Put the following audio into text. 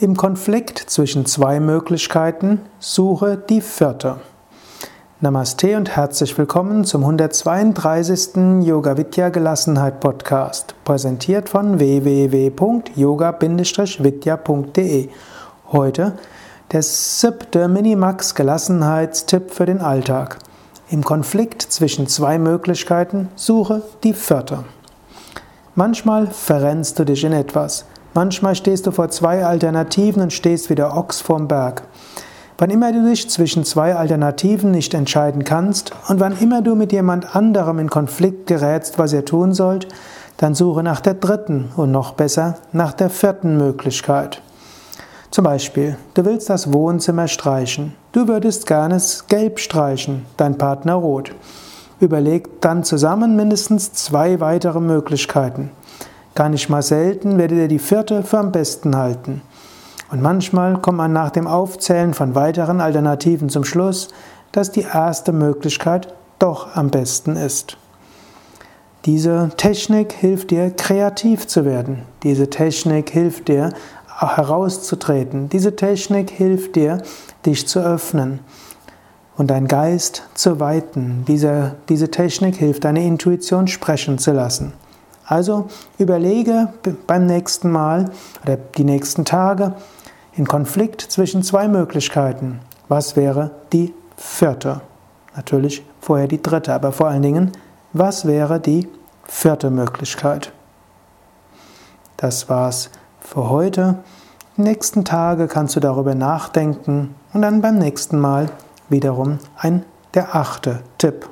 Im Konflikt zwischen zwei Möglichkeiten suche die vierte. Namaste und herzlich willkommen zum 132. Yoga Vidya Gelassenheit Podcast, präsentiert von www.yoga-vidya.de. Heute der siebte Minimax Gelassenheitstipp für den Alltag. Im Konflikt zwischen zwei Möglichkeiten suche die vierte. Manchmal verrennst du dich in etwas. Manchmal stehst du vor zwei Alternativen und stehst wie der Ochs vorm Berg. Wann immer du dich zwischen zwei Alternativen nicht entscheiden kannst und wann immer du mit jemand anderem in Konflikt gerätst, was ihr tun sollt, dann suche nach der dritten und noch besser nach der vierten Möglichkeit. Zum Beispiel, du willst das Wohnzimmer streichen. Du würdest gerne gelb streichen, dein Partner rot. Überleg dann zusammen mindestens zwei weitere Möglichkeiten. Gar nicht mal selten werdet ihr die vierte für am besten halten. Und manchmal kommt man nach dem Aufzählen von weiteren Alternativen zum Schluss, dass die erste Möglichkeit doch am besten ist. Diese Technik hilft dir, kreativ zu werden. Diese Technik hilft dir, herauszutreten. Diese Technik hilft dir, dich zu öffnen und dein Geist zu weiten. Diese, diese Technik hilft, deine Intuition sprechen zu lassen. Also überlege beim nächsten Mal oder die nächsten Tage in Konflikt zwischen zwei Möglichkeiten. Was wäre die vierte? Natürlich vorher die dritte, aber vor allen Dingen, was wäre die vierte Möglichkeit? Das war's für heute. Die nächsten Tage kannst du darüber nachdenken und dann beim nächsten Mal wiederum ein der achte Tipp.